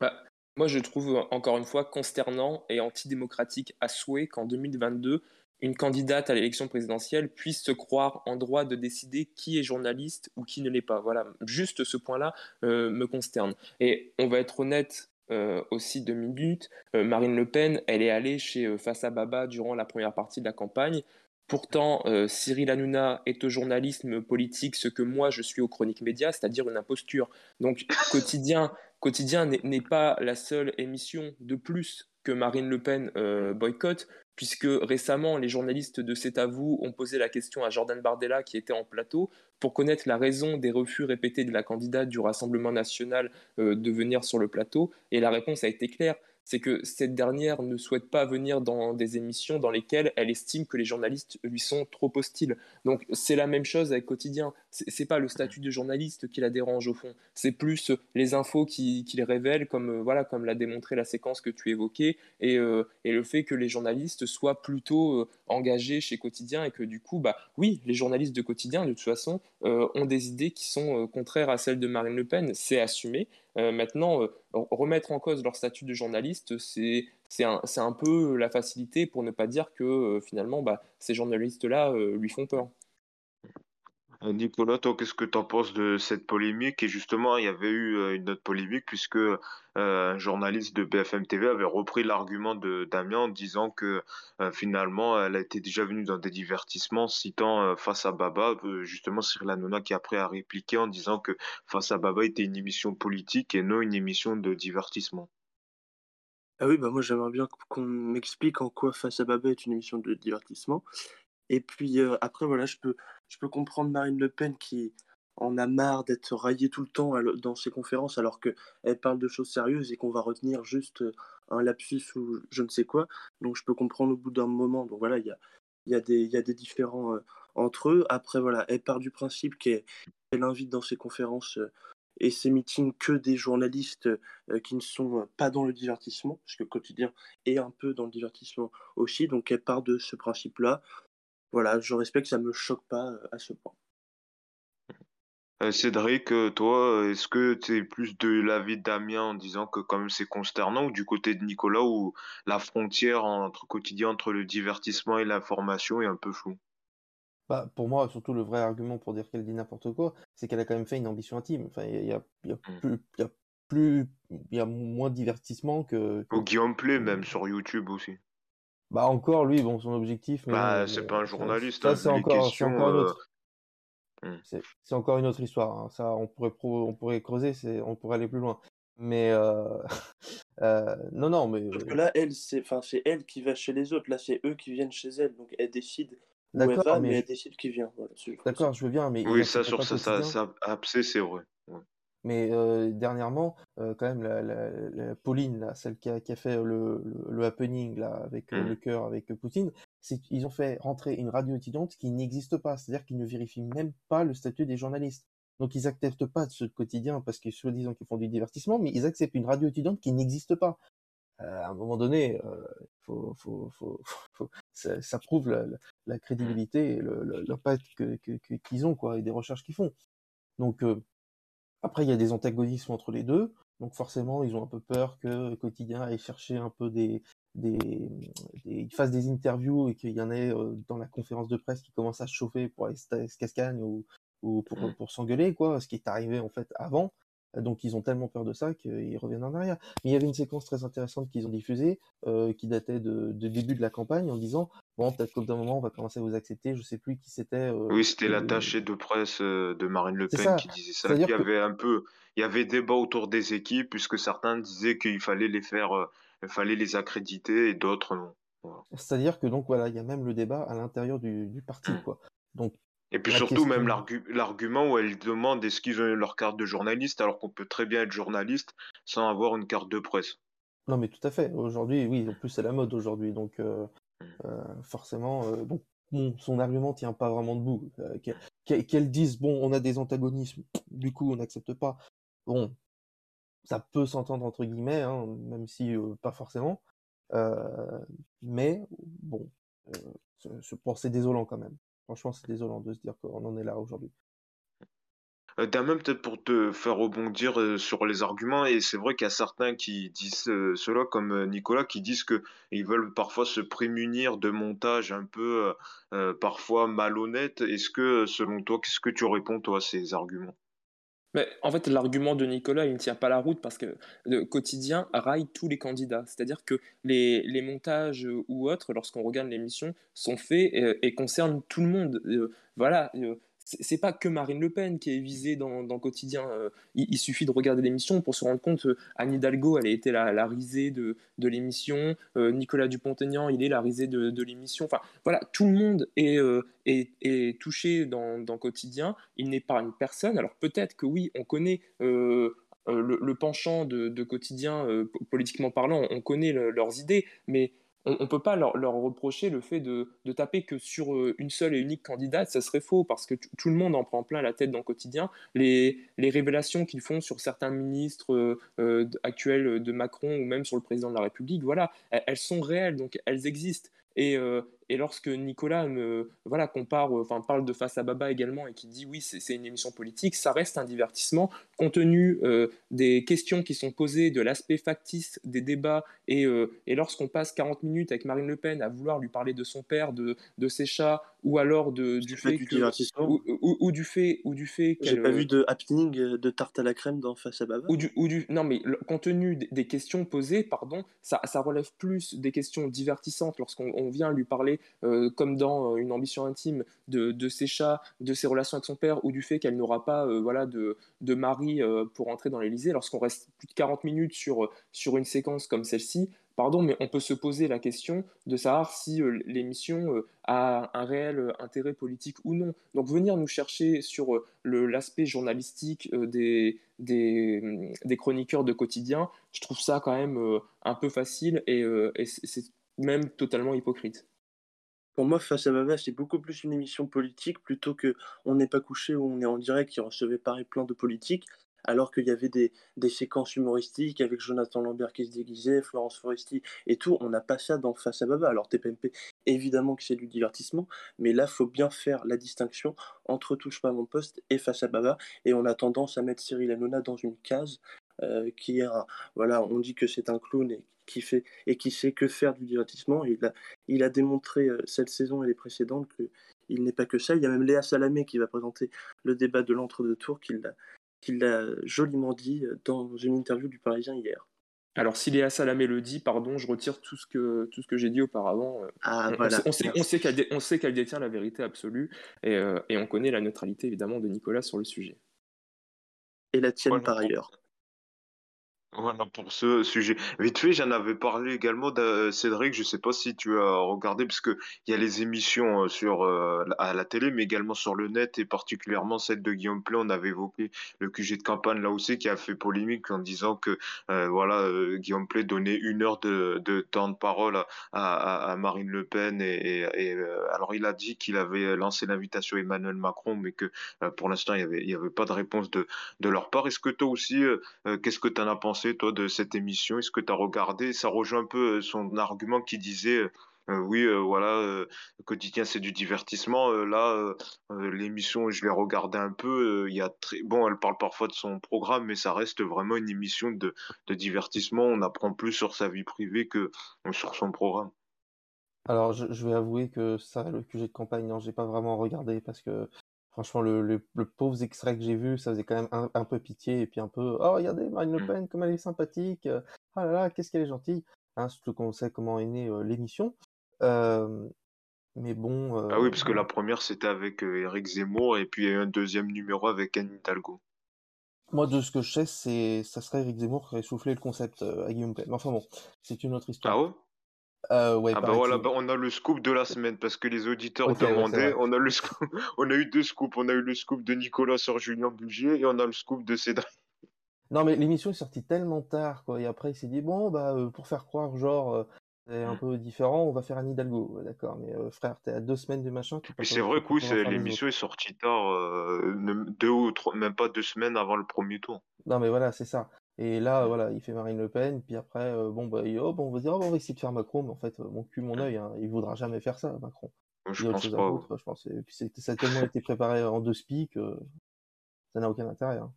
Bah, moi, je trouve encore une fois consternant et antidémocratique à souhait qu'en 2022, une candidate à l'élection présidentielle puisse se croire en droit de décider qui est journaliste ou qui ne l'est pas. Voilà, juste ce point-là euh, me consterne. Et on va être honnête euh, aussi deux minutes. Euh, Marine Le Pen, elle est allée chez Fassa Baba durant la première partie de la campagne. Pourtant, Cyril Hanouna est au journalisme politique ce que moi je suis aux chroniques médias, c'est-à-dire une imposture. Donc, quotidien, quotidien n'est pas la seule émission de plus que Marine Le Pen euh, boycotte, puisque récemment, les journalistes de C'est à vous ont posé la question à Jordan Bardella, qui était en plateau, pour connaître la raison des refus répétés de la candidate du Rassemblement national euh, de venir sur le plateau. Et la réponse a été claire c'est que cette dernière ne souhaite pas venir dans des émissions dans lesquelles elle estime que les journalistes lui sont trop hostiles. Donc c'est la même chose avec Quotidien. C'est pas le statut de journaliste qui la dérange au fond. C'est plus les infos qui, qui les révèlent, comme euh, voilà, comme l'a démontré la séquence que tu évoquais, et, euh, et le fait que les journalistes soient plutôt euh, engagés chez Quotidien et que du coup, bah oui, les journalistes de Quotidien de toute façon euh, ont des idées qui sont euh, contraires à celles de Marine Le Pen. C'est assumé. Euh, maintenant, euh, remettre en cause leur statut de journaliste, c'est un, peu la facilité pour ne pas dire que euh, finalement, bah, ces journalistes-là lui font peur. Euh, Nicolas, toi, qu'est-ce que tu en penses de cette polémique? Et justement, il y avait eu euh, une autre polémique puisque euh, un journaliste de BFM TV avait repris l'argument de Damien en disant que finalement, elle été déjà venue dans des divertissements, citant Face à Baba, justement Cyril Hanouna qui après a répliqué en disant que Face à Baba était une émission politique et non une émission de divertissement. Ah oui, bah moi j'aimerais bien qu'on m'explique en quoi Face à Baba est une émission de divertissement. Et puis euh, après, voilà, je peux, je peux comprendre Marine Le Pen qui en a marre d'être raillée tout le temps dans ses conférences alors qu'elle parle de choses sérieuses et qu'on va retenir juste euh, un lapsus ou je ne sais quoi. Donc je peux comprendre au bout d'un moment. Donc voilà, il y a, y a des, y a des différents euh, entre eux. Après, voilà, elle part du principe qu'elle elle invite dans ses conférences et ses meetings que des journalistes qui ne sont pas dans le divertissement, parce que quotidien est un peu dans le divertissement aussi. Donc elle part de ce principe-là voilà, je respecte, ça me choque pas euh, à ce point. Euh, Cédric, euh, toi, est-ce que tu es plus de l'avis de Damien en disant que quand même c'est consternant ou du côté de Nicolas où la frontière entre quotidien entre le divertissement et l'information est un peu floue? Bah, pour moi, surtout le vrai argument pour dire qu'elle dit n'importe quoi, c'est qu'elle a quand même fait une ambition intime. Enfin, il y a, y a Mm. plus, il y a plus, il y a moins de divertissement que, que- Au Guillaume Play même sur YouTube aussi. Bah encore, lui, bon, son objectif, mais Bah, c'est pas un journaliste, ça, hein, c'est encore, c'est questions. encore une euh, autre, hmm. c'est c'est encore une autre histoire. hein. Ça, on pourrait pro- on pourrait creuser, c'est, on pourrait aller plus loin. Mais euh, euh, non, non, mais Parce que là, elle, c'est, enfin, c'est elle qui va chez les autres. Là, c'est eux qui viennent chez elle. Donc elle décide où elle d'accord, va, mais mais elle décide qui vient. Voilà, d'accord, je veux bien, mais Oui, ça sur ça, ça, ça, abcès, c'est vrai. Mais euh, dernièrement, euh, quand même, la, la, la Pauline, là, celle qui a, qui a fait le, le, le happening là, avec euh, Hmm. le cœur, avec Poutine, ils ont fait rentrer une radio étudiante qui n'existe pas, c'est-à-dire qu'ils ne vérifient même pas le statut des journalistes. Donc ils acceptent pas ce quotidien parce qu'ils soi-disant qu'ils font du divertissement, mais ils acceptent une radio étudiante qui n'existe pas. Euh, à un moment donné, euh, faut, faut, faut, ça, ça, prouve la, la, crédibilité et l'impact qu'ils que, que, ont quoi, et des recherches qu'ils font. Donc euh, après, il y a des antagonismes entre les deux. Donc forcément, ils ont un peu peur que Quotidien aille chercher un peu des, des, des fasse des interviews et qu'il y en ait euh, dans la conférence de presse qui commence à se chauffer pour aller se cascagne ou, ou pour, mmh. pour s'engueuler, quoi, ce qui est arrivé en fait avant. Donc ils ont tellement peur de ça qu'ils reviennent en arrière. Mais il y avait une séquence très intéressante qu'ils ont diffusée, euh, qui datait de, de, début de la campagne, en disant bon peut-être qu'au bout d'un moment on va commencer à vous accepter. Je sais plus qui c'était. Euh, oui, c'était l'attaché de presse euh, de Marine Le Pen qui disait ça. Il y avait un peu, il y avait débat autour des équipes puisque certains disaient qu'il fallait les faire, euh, il fallait les accréditer et d'autres non. C'est-à-dire que donc voilà, il y a même le débat à l'intérieur du, du parti mmh. quoi. Donc et puis surtout, même l'argument où elle demande est-ce qu'ils ont leur carte de journaliste, alors qu'on peut très bien être journaliste sans avoir une carte de presse? Non, mais tout à fait. Aujourd'hui, oui, en plus, c'est la mode aujourd'hui. Donc, euh, mmh. euh, forcément, euh, bon, son argument tient pas vraiment debout. Qu'elle dise, bon, on a des antagonismes, du coup, on n'accepte pas. Bon, ça peut s'entendre entre guillemets, hein, même si pas forcément. mais, bon, c'est désolant quand même. Franchement, c'est désolant de se dire qu'on en est là aujourd'hui. Euh, Damien, peut-être pour te faire rebondir euh, sur les arguments, et c'est vrai qu'il y a certains qui disent euh, cela, comme Nicolas, qui disent qu'ils veulent parfois se prémunir de montages un peu parfois malhonnêtes. Est-ce que, selon toi, qu'est-ce que tu réponds, toi, à ces arguments? Mais en fait, l'argument de Nicolas, il ne tient pas la route parce que le quotidien raille tous les candidats. C'est-à-dire que les, montages ou autres, lorsqu'on regarde l'émission, sont faits et, et, concernent tout le monde. voilà, c'est pas que Marine Le Pen qui est visée dans, dans Quotidien. Euh, il, suffit de regarder l'émission pour se rendre compte. Euh, Anne Hidalgo, elle a été la, la risée de, de l'émission. Euh, Nicolas Dupont-Aignan, il est la risée de, de l'émission. Enfin, voilà, tout le monde est, est, est, touché dans, dans Quotidien. Il n'est pas une personne. Alors peut-être que oui, on connaît. Le, le, penchant de, de quotidien, politiquement parlant, on connaît leurs idées, mais on ne peut pas leur, reprocher le fait de, taper que sur euh, une seule et unique candidate, ça serait faux, parce que tout le monde en prend plein la tête dans le quotidien. Les, révélations qu'ils font sur certains ministres euh, euh, actuels de Macron ou même sur le président de la République, voilà, elles sont réelles, donc elles existent. Et, et, lorsque Nicolas me, voilà, compare, euh, enfin, parle de Face à Baba également et qui dit oui, c'est une émission politique, ça reste un divertissement compte tenu euh, des questions qui sont posées, de l'aspect factice des débats. Et, et lorsqu'on passe 40 minutes avec Marine Le Pen à vouloir lui parler de son père, de, de ses chats, ou alors de, du fait du que, ou, ou, ou, du fait ou du fait j'ai pas vu de happening de tarte à la crème dans Face à Baba ou du, ou du non mais le, compte tenu des questions posées pardon ça, ça relève plus des questions divertissantes lorsqu'on vient lui parler euh, comme dans euh, une ambition intime de, de, ses chats de ses relations avec son père ou du fait qu'elle n'aura pas euh, voilà de, de mari pour entrer dans l'Élysée lorsqu'on reste plus de 40 minutes sur sur une séquence comme celle-ci pardon, mais on peut se poser la question de savoir si l'émission a un réel intérêt politique ou non. Donc venir nous chercher sur l'aspect journalistique des, des, des, chroniqueurs de quotidien, je trouve ça quand même un peu facile et c'est même totalement hypocrite. Pour moi, Face à Baba, c'est beaucoup plus une émission politique plutôt que On n'est pas couché où on est en direct qui recevait pareil plein de politique alors qu'il y avait des, séquences humoristiques avec Jonathan Lambert qui se déguisait, Florence Foresti et tout. On n'a pas ça dans Face à Baba. Alors TPMP, évidemment que c'est du divertissement, mais là, faut bien faire la distinction entre Touche pas mon poste et Face à Baba. Et on a tendance à mettre Cyril Hanouna dans une case euh, qui est voilà, on dit que c'est un clown et qui fait et qui sait que faire du divertissement. Il a, il a démontré euh, cette saison et les précédentes que il n'est pas que ça. Il y a même Léa Salamé qui va présenter le débat de l'entre-deux-tours, qui l'a qu'il l'a joliment dit euh, dans une interview du Parisien hier. Alors, si Léa Salamé le dit, pardon, je retire tout ce que, tout ce que j'ai dit auparavant. Ah, on, voilà. on, sait, on, sait qu'elle, on sait qu'elle détient la vérité absolue et, euh, et, on connaît la neutralité évidemment de Nicolas sur le sujet. Et la tienne par ailleurs. Voilà pour ce sujet. Vite fait, j'en avais parlé également de Cédric, je sais pas si tu as regardé, parce que il y a les émissions euh, sur euh, à la télé, mais également sur le net, et particulièrement celle de Guillaume Play. On avait évoqué le QG de campagne là aussi, qui a fait polémique en disant que euh, voilà, euh, Guillaume Play donnait une heure de, de temps de parole à, à, Marine Le Pen, et, euh, alors il a dit qu'il avait lancé l'invitation à Emmanuel Macron, mais que euh, pour l'instant il y avait, il avait pas de réponse de, de leur part. Est-ce que toi aussi, euh, euh, qu'est-ce que tu en as pensé? Toi, de cette émission? Est-ce que tu as regardé? Ça rejoint un peu euh, son argument qui disait, euh, euh, oui, voilà, euh, le quotidien, c'est du divertissement. Là, l'émission, je l'ai regardé un peu. Il y a très... Bon, elle parle parfois de son programme, mais ça reste vraiment une émission de, divertissement. On apprend plus sur sa vie privée que sur son programme. Alors, je, je vais avouer que ça, le QG de campagne, non, j'ai pas vraiment regardé parce que franchement, le, le, le pauvre extrait que j'ai vu, ça faisait quand même un, un peu pitié et puis un peu, oh, regardez Marine Le Mm. Pen, comme elle est sympathique, euh, ah là là, qu'est-ce qu'elle est gentille, hein, surtout qu'on sait comment est née euh, l'émission. Euh, mais bon, Ah oui, euh, parce que la première, c'était avec euh, Éric Zemmour, et puis il y a eu un deuxième numéro avec Anne Hidalgo. moi, de ce que je sais, c'est, ça serait Eric Zemmour qui aurait soufflé le concept euh, à Guillaume Play. Mais enfin bon, c'est une autre Ah histoire. ouais? Euh, ouais, Ah bah voilà, bah on a le scoop de la semaine parce que les auditeurs demandaient. On a le scoop, on a eu deux scoops. On a eu le scoop de Nicolas sur Julien Bugier et on a le scoop de Cédric. Non, mais l'émission est sortie tellement tard, quoi. Et après, il s'est dit, bon, bah, euh, pour faire croire, genre, euh, c'est un Mm. peu différent, on va faire un Hidalgo. Ouais, d'accord, mais frère, t'es à deux semaines du machin, Mais c'est vrai les l'émission est sortie tard, deux ou trois, même pas deux semaines avant le premier tour. Non, mais voilà, c'est ça. Et là, voilà, il fait Marine Le Pen, puis après, euh, bon, bah, il- oh, bon, on va dire, oh, bah, on va essayer de faire Macron, mais en fait, euh, mon cul, mon œil, hein, il voudra jamais faire ça, Macron. Je Il y a autre pense chose à pas. foutre, je pense. Et puis, c'est- ça a tellement été préparé en deux speaks, euh, ça n'a aucun intérêt. hein.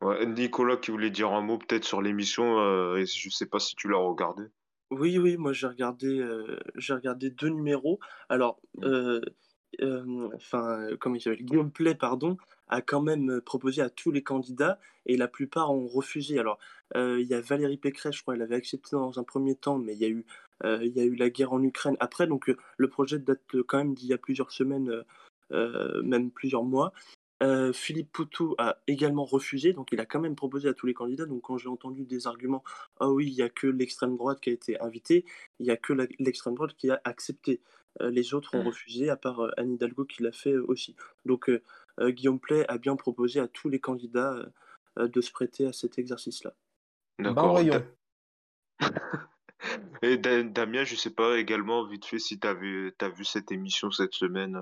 Ouais, Nicolas qui voulait dire un mot peut-être sur l'émission, euh, et je sais pas si tu l'as regardé. Oui, oui, moi j'ai regardé, euh, j'ai regardé deux numéros. Alors, Mm. euh, euh, enfin, euh, comment il s'appelle? Guillaume Play, pardon, a quand même euh, proposé à tous les candidats et la plupart ont refusé. Alors, euh, il y a Valérie Pécresse, je crois, elle avait accepté dans un premier temps, mais il y a eu, euh, y a eu la guerre en Ukraine après. Donc, euh, le projet date euh, quand même d'il y a plusieurs semaines, euh, euh, même plusieurs mois. Euh, Philippe Poutou a également refusé, donc il a quand même proposé à tous les candidats. Donc quand j'ai entendu des arguments, ah oui, il y a que l'extrême droite qui a été invitée, il y a que l'extrême droite qui a accepté. Euh, les autres ont Mm. refusé, à part euh, Anne Hidalgo qui l'a fait euh, aussi. Donc euh, euh, Guillaume Play a bien proposé à tous les candidats euh, euh, de se prêter à cet exercice-là. D'accord. Et Da- Damien, je sais pas également vite fait si t'as vu, t'as vu cette émission cette semaine.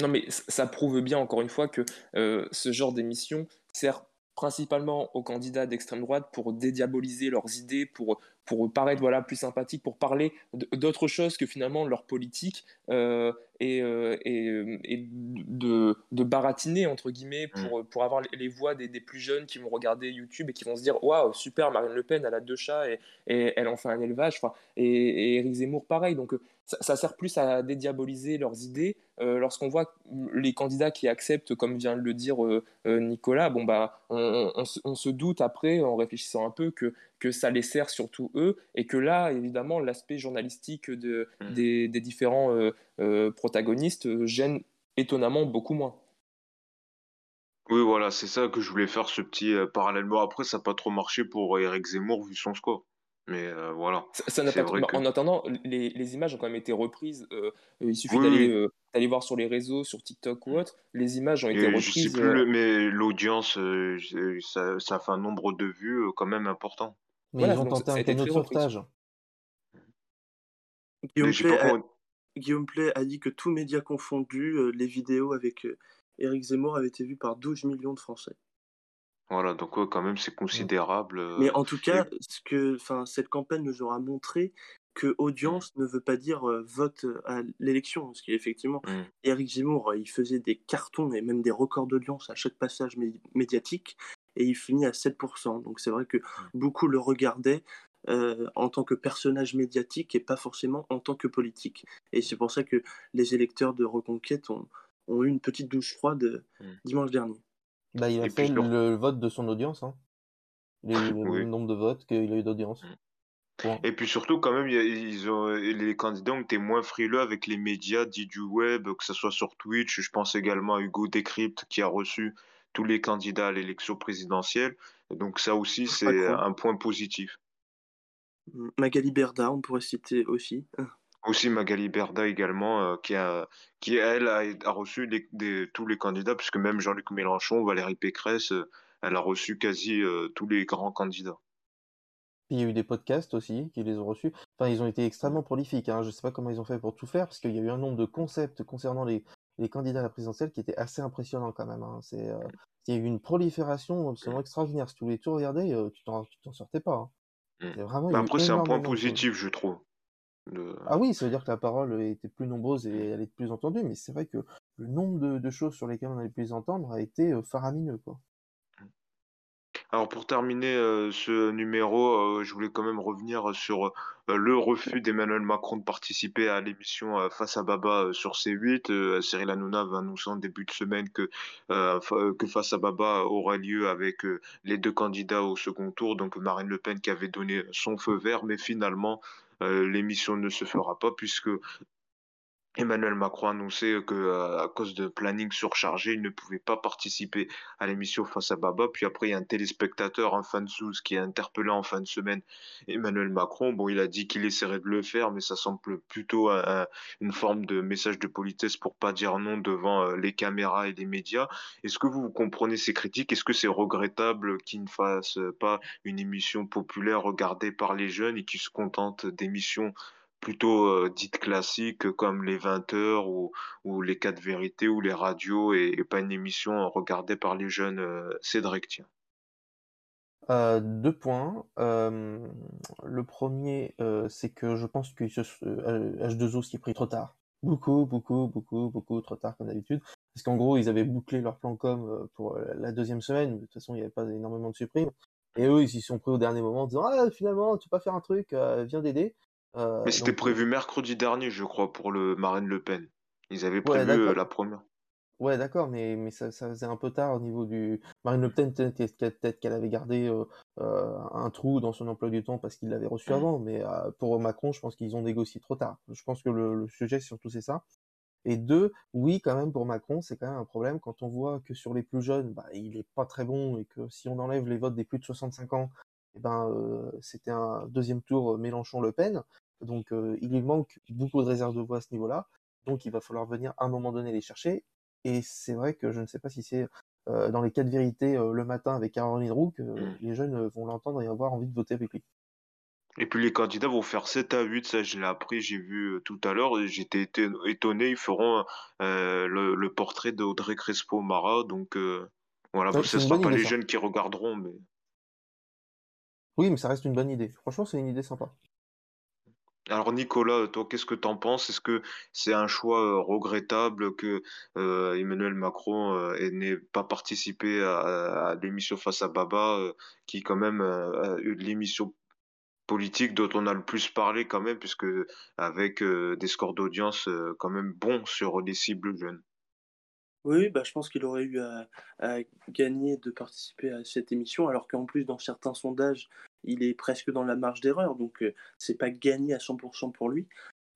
Non, mais ça prouve bien, encore une fois, que euh, ce genre d'émission sert principalement aux candidats d'extrême droite pour dédiaboliser leurs idées, pour, pour paraître voilà, plus sympathiques, pour parler d'autre chose que finalement leur politique euh, et, euh, et, euh, et de, de baratiner, entre guillemets, pour, pour avoir les, les voix des, des plus jeunes qui vont regarder YouTube et qui vont se dire Waouh, super, Marine Le Pen, elle a deux chats et, et elle en fait un élevage. Enfin, et, et Éric Zemmour, pareil. Donc, ça, ça sert plus à dédiaboliser leurs idées. Euh, Lorsqu'on voit les candidats qui acceptent, comme vient de le dire euh, euh, Nicolas, bon bah, on, on, se- on se doute après, en réfléchissant un peu, que, que ça les sert surtout eux, et que là, évidemment, l'aspect journalistique de, Mm. des, des différents euh, protagonistes gêne étonnamment beaucoup moins. Oui, voilà, c'est ça que je voulais faire ce petit parallèlement. Après, ça n'a pas trop marché pour Eric Zemmour vu son score. Mais euh, voilà, Ça ça n'a c'est pas vrai mais que. En attendant, les, les images ont quand même été reprises. euh, il suffit Oui, d'aller euh, voir sur les réseaux, sur TikTok ou autre. Les images ont été Et je sais reprises. plus, euh, le, mais l'audience, euh, ça, ça fait un nombre de vues euh, quand même important. Mais Voilà, ils ont tenté un canot de sauvetage. Guillaume Play a. Guillaume Play a dit que tous médias confondus, euh, les vidéos avec euh, Éric Zemmour avaient été vues par 12 millions de Français. Voilà, donc ouais, quand même, c'est considérable. Mais euh, en tout et cas, ce que, enfin, cette campagne nous aura montré que audience ne veut pas dire euh, vote à l'élection. Parce qu'effectivement, Mm. Éric Zemmour, euh, il faisait des cartons et même des records d'audience à chaque passage mé- médiatique et il finit à 7%. Donc c'est vrai que beaucoup le regardaient euh, en tant que personnage médiatique et pas forcément en tant que politique. Et c'est pour ça que les électeurs de Reconquête ont, ont eu une petite douche froide euh, Mm. dimanche dernier. Bah, il a Et fait puis le vote de son audience. Hein. Il a eu le Oui. même nombre de votes qu'il a eu d'audience. Et puis surtout, quand même, ils ont, les candidats ont été moins frileux avec les médias dits du web, que ce soit sur Twitch. Je pense également à Hugo Décrypte qui a reçu tous les candidats à l'élection présidentielle. Donc ça aussi, c'est un point positif. Magali Berda, on pourrait citer aussi. Aussi Magali Berda également, qui, a, qui elle a, reçu tous les candidats, puisque même Jean-Luc Mélenchon, Valérie Pécresse, elle a reçu quasi tous les grands candidats. il y a eu des podcasts aussi qui les ont reçus. Enfin, ils ont été extrêmement prolifiques. Hein. Je ne sais pas comment ils ont fait pour tout faire, parce qu'il y a eu un nombre de concepts concernant les, les candidats à la présidentielle qui était assez impressionnant quand même. Hein. C'est, euh, il y a eu une prolifération absolument extraordinaire. Si tu voulais tout regarder, euh, tu t'en, t'en sortais pas. Hein. Mmh. Vraiment, après, c'est un point positif, je trouve. Ah oui, ça veut dire que la parole était plus nombreuse et elle est plus entendue, mais c'est vrai que le nombre de, de, choses sur lesquelles on avait pu les entendre a été euh, faramineux. Quoi. Alors pour terminer euh, ce numéro, euh, je voulais quand même revenir sur euh, le refus d'Emmanuel Macron de participer à l'émission Face à Baba sur C8. Cyril Hanouna va annoncer en début de semaine que, que Face à Baba aura lieu avec les deux candidats au second tour, donc Marine Le Pen qui avait donné son feu vert, mais finalement l'émission ne se fera pas puisque Emmanuel Macron a annoncé que euh, à cause de planning surchargé, il ne pouvait pas participer à l'émission Face à Baba. Puis après, il y a un téléspectateur, un fan sous, qui a interpellé en fin de semaine Emmanuel Macron. Bon, il a dit qu'il essaierait de le faire, mais ça semble plutôt une forme de message de politesse pour pas dire non devant euh, les caméras et les médias. Est-ce que vous comprenez ces critiques? Est-ce que c'est regrettable qu'il ne fasse pas une émission populaire regardée par les jeunes et qu'il se contente d'émissions plutôt euh, dites classiques comme les 20 heures ou, ou les 4 vérités ou les radios et, pas une émission regardée par les jeunes euh, Cédric tiens. Euh, deux points. le premier, c'est que je pense que H2O s'y est pris trop tard. Beaucoup, beaucoup, beaucoup, beaucoup trop tard comme d'habitude. Parce qu'en gros, ils avaient bouclé leur plan com pour la deuxième semaine. De toute façon, il n'y avait pas énormément de supprimes. Et eux, ils s'y sont pris au dernier moment en disant Ah, finalement, tu peux pas faire un truc, viens d'aider. Euh, mais c'était prévu mercredi dernier, je crois, pour le Marine Le Pen. Ils avaient prévu euh, la première. Ouais, d'accord, mais, mais ça, ça, faisait un peu tard au niveau du. Marine Le Pen, peut-être qu'elle avait gardé euh, un trou dans son emploi du temps parce qu'il l'avait reçu mmh. avant, mais pour Macron, je pense qu'ils ont négocié trop tard. Je pense que le, le sujet, surtout, c'est ça. Et deux, oui, quand même, pour Macron, c'est quand même un problème quand on voit que sur les plus jeunes, bah, il est pas très bon et que si on enlève les votes des plus de 65 ans, eh ben, euh, c'était un deuxième tour euh, Mélenchon-Le Pen. Donc euh, il lui manque beaucoup de réserves de voix à ce niveau-là. Donc il va falloir venir à un moment donné les chercher. Et c'est vrai que je ne sais pas si c'est dans les quatre vérités le matin avec Caroline Roux que mmh. les jeunes vont l'entendre et avoir envie de voter avec lui. Et puis les candidats vont faire 7 à 8, ça je l'ai appris, j'ai vu tout à l'heure, j'étais étonné, ils feront le, portrait d'Audrey Crespo-Mara, donc voilà, ce ne sera pas les jeunes qui regarderont, mais... Oui, mais ça reste une bonne idée. Franchement, c'est une idée sympa. Alors Nicolas, toi, qu'est-ce que tu en penses? Est-ce que c'est un choix euh, regrettable que euh, Emmanuel Macron euh, n'ait pas participé à, l'émission Face à Baba, qui quand même l'émission politique dont on a le plus parlé quand même, puisque avec des scores d'audience quand même bons sur les cibles jeunes? Oui, bah, je pense qu'il aurait eu à, gagner de participer à cette émission, alors qu'en plus, dans certains sondages, il est presque dans la marge d'erreur, donc euh, c'est pas gagné à 100% pour lui.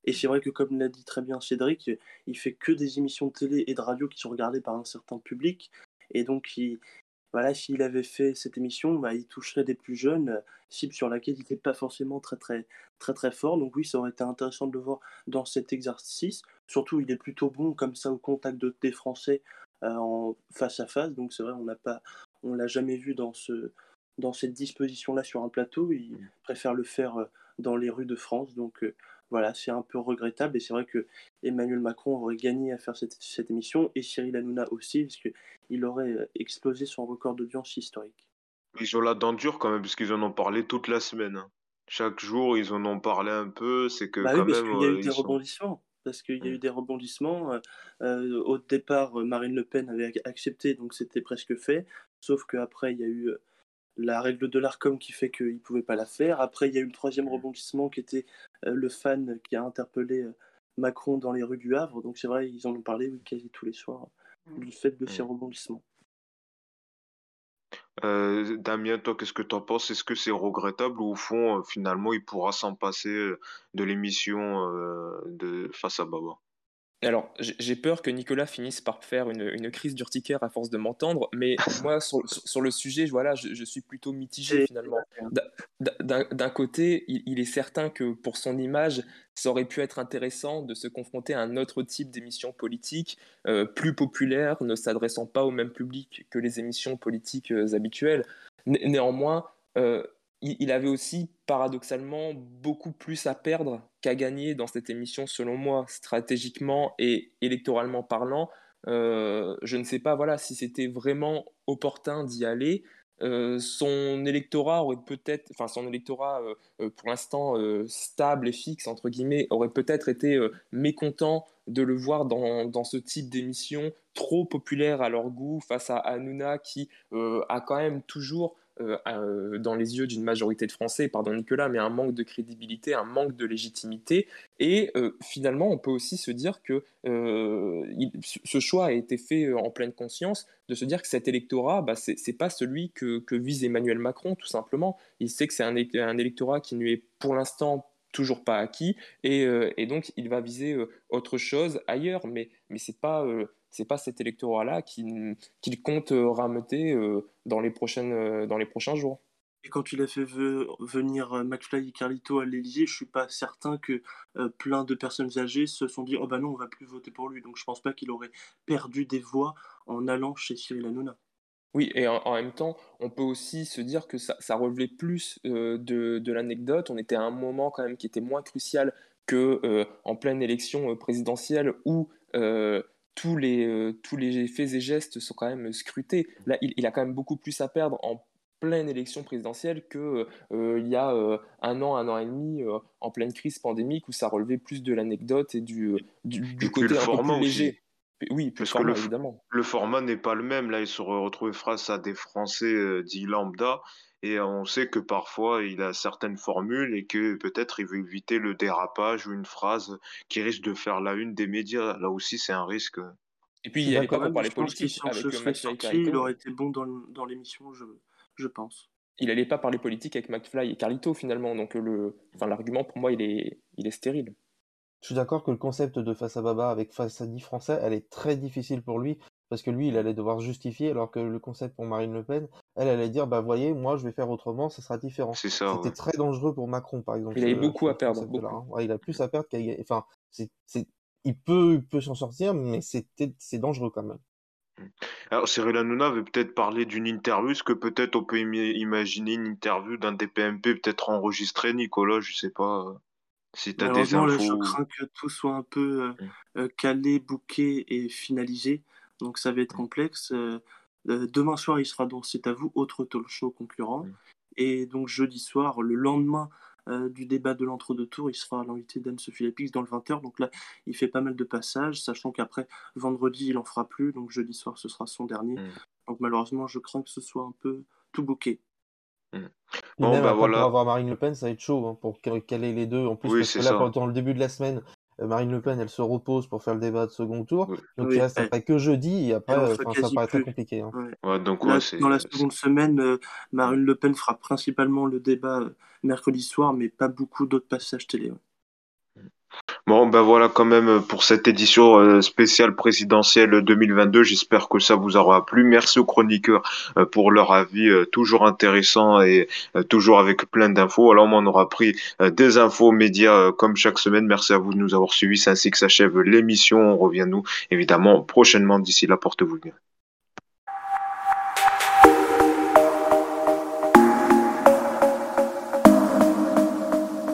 Et c'est vrai que, comme l'a dit très bien Cédric, il fait que des émissions de télé et de radio qui sont regardées par un certain public, et donc il, voilà, s'il avait fait cette émission, bah, il toucherait des plus jeunes, euh, cible sur laquelle il n'était pas forcément très très très très fort. Donc oui, ça aurait été intéressant de le voir dans cet exercice. Surtout, il est plutôt bon comme ça au contact de, des Français euh, en face à face. Donc c'est vrai, on n'a pas, on l'a jamais vu dans ce dans cette disposition-là sur un plateau. Il mmh. préfère le faire euh, dans les rues de France. Donc voilà, c'est un peu regrettable et c'est vrai que Emmanuel Macron aurait gagné à faire cette, émission et Cyril Hanouna aussi, parce qu'il aurait euh, explosé son record d'audience historique. Ils ont la dent dure quand même, puisqu'ils en ont parlé toute la semaine. Hein. Chaque jour, ils en ont parlé un peu. C'est que bah quand oui, parce qu'il y a eu des rebondissements. Parce qu'il y a eu mmh. des rebondissements. Euh, au départ, Marine Le Pen avait accepté, donc c'était presque fait. Sauf qu'après, il y a eu euh, la règle de l'ARCOM qui fait qu'il ne pouvait pas la faire. Après, il y a eu le troisième rebondissement qui était euh, le fan qui a interpellé euh, Macron dans les rues du Havre. Donc c'est vrai, ils en ont parlé quasi tous les soirs mm. du fait de ces mm. rebondissements. Euh, Damien, toi, qu'est-ce que tu en penses? Est-ce que c'est regrettable ou au fond, finalement, il pourra s'en passer de l'émission de Face à Baba? Alors, j'ai peur que Nicolas finisse par faire une, crise d'urticaire à force de m'entendre, mais moi, sur, le sujet, voilà, je, suis plutôt mitigé finalement. D'un côté, il, est certain que pour son image, ça aurait pu être intéressant de se confronter à un autre type d'émission politique, euh, plus populaire, ne s'adressant pas au même public que les émissions politiques euh, habituelles. néanmoins, euh, il, avait aussi paradoxalement beaucoup plus à perdre qu'à gagner dans cette émission, selon moi, stratégiquement et électoralement parlant. Euh, je ne sais pas voilà, si c'était vraiment opportun d'y aller. Euh, son électorat aurait peut-être, enfin son électorat euh, pour l'instant stable et fixe entre guillemets, aurait peut-être été mécontent de le voir dans, dans ce type d'émission trop populaire à leur goût face à Hanouna qui a quand même toujours euh, euh, dans les yeux d'une majorité de Français, pardon Nicolas, mais un manque de crédibilité, un manque de légitimité. Et euh, finalement, on peut aussi se dire que ce choix a été fait en pleine conscience de se dire que cet électorat, bah, ce n'est pas celui que, vise Emmanuel Macron, tout simplement. Il sait que c'est un, électorat qui ne est pour l'instant toujours pas acquis, et, et, donc il va viser autre chose ailleurs, mais, mais ce n'est pas c'est pas cet électorat-là qu'il compte euh, rameuter euh, dans, les prochaines, euh, dans les prochains jours. Et quand il a fait venir McFly et Carlito à l'Élysée, je suis pas certain que plein de personnes âgées se sont dit oh bah non on va plus voter pour lui. Donc je pense pas qu'il aurait perdu des voix en allant chez Cyril Hanouna. Oui, et en, même temps, on peut aussi se dire que ça, ça relevait plus de, de l'anecdote. On était à un moment quand même qui était moins crucial que en pleine élection présidentielle où tous les, euh, tous les faits et gestes sont quand même scrutés. Là, il, a quand même beaucoup plus à perdre en pleine élection présidentielle qu'il euh, il y a euh, un an, un an et demi, en pleine crise pandémique, où ça relevait plus de l'anecdote et du, du, côté un peu plus léger. Oui, parce que le, évidemment. le format n'est pas le même. Là, il se retrouve face à des Français dits lambda et on sait que parfois il a certaines formules et que peut-être il veut éviter le dérapage ou une phrase qui risque de faire la une des médias. Là aussi, c'est un risque. Et puis, il n'y avait pas parler politique. Avec il aurait été bon dans, dans l'émission, je, je pense. Il n'allait pas parler politique avec McFly et Carlito finalement, donc le, enfin, l'argument pour moi il est, il est stérile. Je suis d'accord que le concept de face à Baba avec face à 10 français, elle est très difficile pour lui parce que lui, il allait devoir justifier, alors que le concept pour Marine Le Pen, elle allait dire, bah voyez, moi je vais faire autrement, ça sera différent. C'est ça. C'était très dangereux pour Macron, par exemple. Il avait beaucoup à perdre. Hein. il a plus à perdre qu'à Enfin, c'est, il peut, il peut s'en sortir, mais c'était, c'est dangereux quand même. Alors Cyril Hanouna avait peut-être parlé d'une interview. Est-ce que peut-être on peut imaginer une interview d'un DPMP peut-être enregistré, Nicolas? Je sais pas. Si tu as des infos. je crains que tout soit un peu euh, mmh. euh, calé, bouqué et finalisé donc ça va être complexe. Euh, demain soir, il sera dans C'est à vous, autre talk show concurrent. Mm. Et donc jeudi soir, le lendemain euh, du débat de l'entre-deux tours, il sera l'invité d'Anne-Sophie Lapix dans le 20h. Donc là, il fait pas mal de passages, sachant qu'après, vendredi, il en fera plus. Donc jeudi soir, ce sera son dernier. Mm. Donc malheureusement, je crains que ce soit un peu tout bouqué. Bon, bah voilà. Pour avoir Marine Le Pen, ça va être chaud hein, pour caler les deux. En plus, parce que là, pendant le début de la semaine, euh, Marine Le Pen, elle se repose pour faire le débat de second tour. Donc il reste après que jeudi et après, euh, ça paraît très compliqué. Hein. donc, dans la seconde semaine, euh, Marine Le Pen fera principalement le débat mercredi soir, mais pas beaucoup d'autres passages télé. Bon, ben voilà quand même pour cette édition euh, spéciale présidentielle 2022. J'espère que ça vous aura plu. Merci aux chroniqueurs euh, pour leur avis euh, toujours intéressant et toujours avec plein d'infos. Alors, on aura pris des infos médias comme chaque semaine. Merci à vous de nous avoir suivis. C'est ainsi que s'achève l'émission. On revient nous évidemment prochainement. D'ici là, portez-vous bien.